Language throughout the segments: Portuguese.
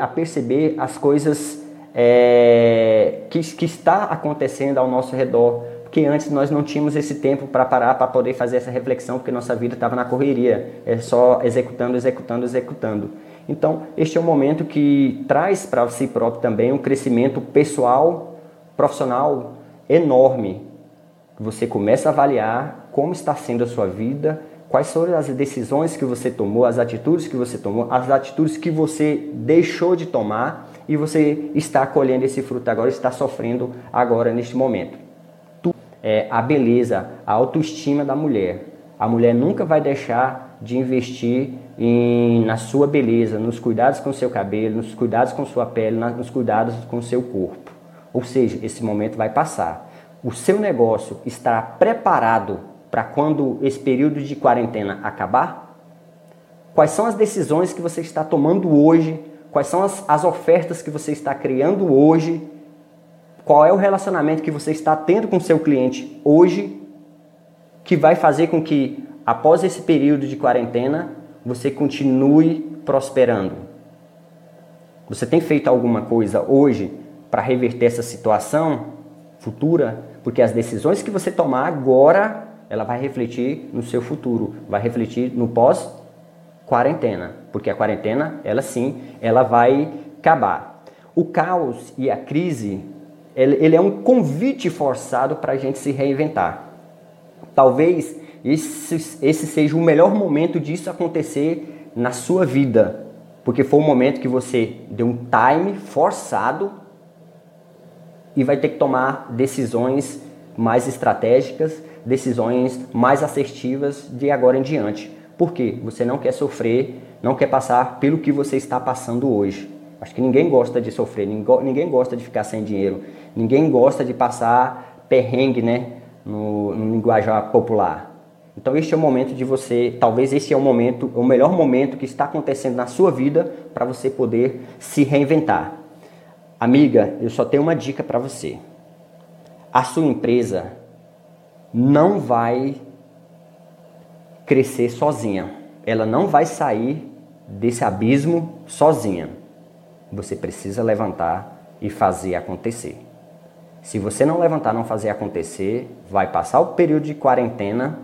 a perceber as coisas é, que, que está acontecendo ao nosso redor, porque antes nós não tínhamos esse tempo para parar para poder fazer essa reflexão, porque nossa vida estava na correria, é só executando, executando, executando. Então, este é um momento que traz para si próprio também um crescimento pessoal, profissional enorme. Você começa a avaliar como está sendo a sua vida, quais foram as decisões que você tomou, as atitudes que você tomou, as atitudes que você deixou de tomar e você está colhendo esse fruto agora, está sofrendo agora neste momento. É a beleza, a autoestima da mulher. A mulher nunca vai deixar de investir em, na sua beleza, nos cuidados com seu cabelo, nos cuidados com sua pele, nos cuidados com seu corpo. Ou seja, esse momento vai passar. O seu negócio estará preparado para quando esse período de quarentena acabar? Quais são as decisões que você está tomando hoje? Quais são as, as ofertas que você está criando hoje? Qual é o relacionamento que você está tendo com seu cliente hoje que vai fazer com que após esse período de quarentena você continue prosperando? Você tem feito alguma coisa hoje para reverter essa situação futura? Porque as decisões que você tomar agora ela vai refletir no seu futuro, vai refletir no pós quarentena, porque a quarentena, ela sim, ela vai acabar. O caos e a crise, ele, ele é um convite forçado para a gente se reinventar. Talvez esse, esse seja o melhor momento disso acontecer na sua vida, porque foi um momento que você deu um time forçado e vai ter que tomar decisões mais estratégicas, decisões mais assertivas de agora em diante. Por quê? Você não quer sofrer, não quer passar pelo que você está passando hoje. Acho que ninguém gosta de sofrer, ninguém gosta de ficar sem dinheiro, ninguém gosta de passar perrengue, né, no, no linguajar popular. Então este é o momento de você, talvez este é o momento, o melhor momento que está acontecendo na sua vida para você poder se reinventar. Amiga, eu só tenho uma dica para você. A sua empresa não vai crescer sozinha. Ela não vai sair desse abismo sozinha. Você precisa levantar e fazer acontecer. Se você não levantar, não fazer acontecer, vai passar o período de quarentena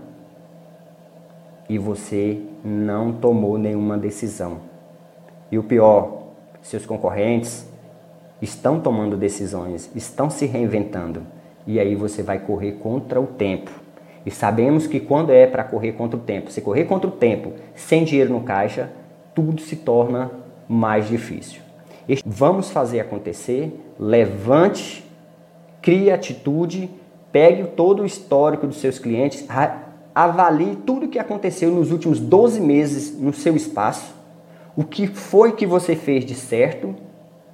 e você não tomou nenhuma decisão. E o pior, seus concorrentes estão tomando decisões, estão se reinventando e aí você vai correr contra o tempo. E sabemos que quando é para correr contra o tempo, se correr contra o tempo sem dinheiro no caixa, tudo se torna mais difícil. Vamos fazer acontecer, levante, crie atitude, pegue todo o histórico dos seus clientes, avalie tudo o que aconteceu nos últimos 12 meses no seu espaço, o que foi que você fez de certo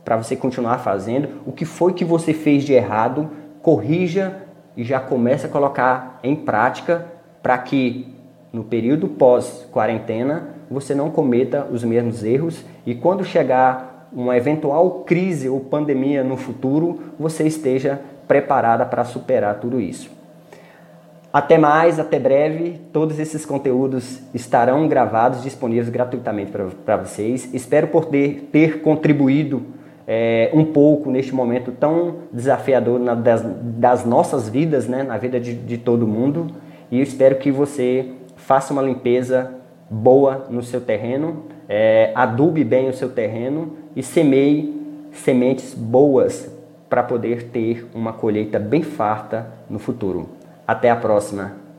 para você continuar fazendo, o que foi que você fez de errado corrija e já comece a colocar em prática para que no período pós-quarentena você não cometa os mesmos erros e quando chegar uma eventual crise ou pandemia no futuro, você esteja preparada para superar tudo isso. Até mais, até breve. Todos esses conteúdos estarão gravados, disponíveis gratuitamente para vocês. Espero poder ter contribuído é, um pouco neste momento tão desafiador na, das, das, nossas vidas, né, na vida de, de todo mundo. E eu espero que você faça uma limpeza boa no seu terreno, é, adube bem o seu terreno e semeie sementes boas para poder ter uma colheita bem farta no futuro. Até a próxima!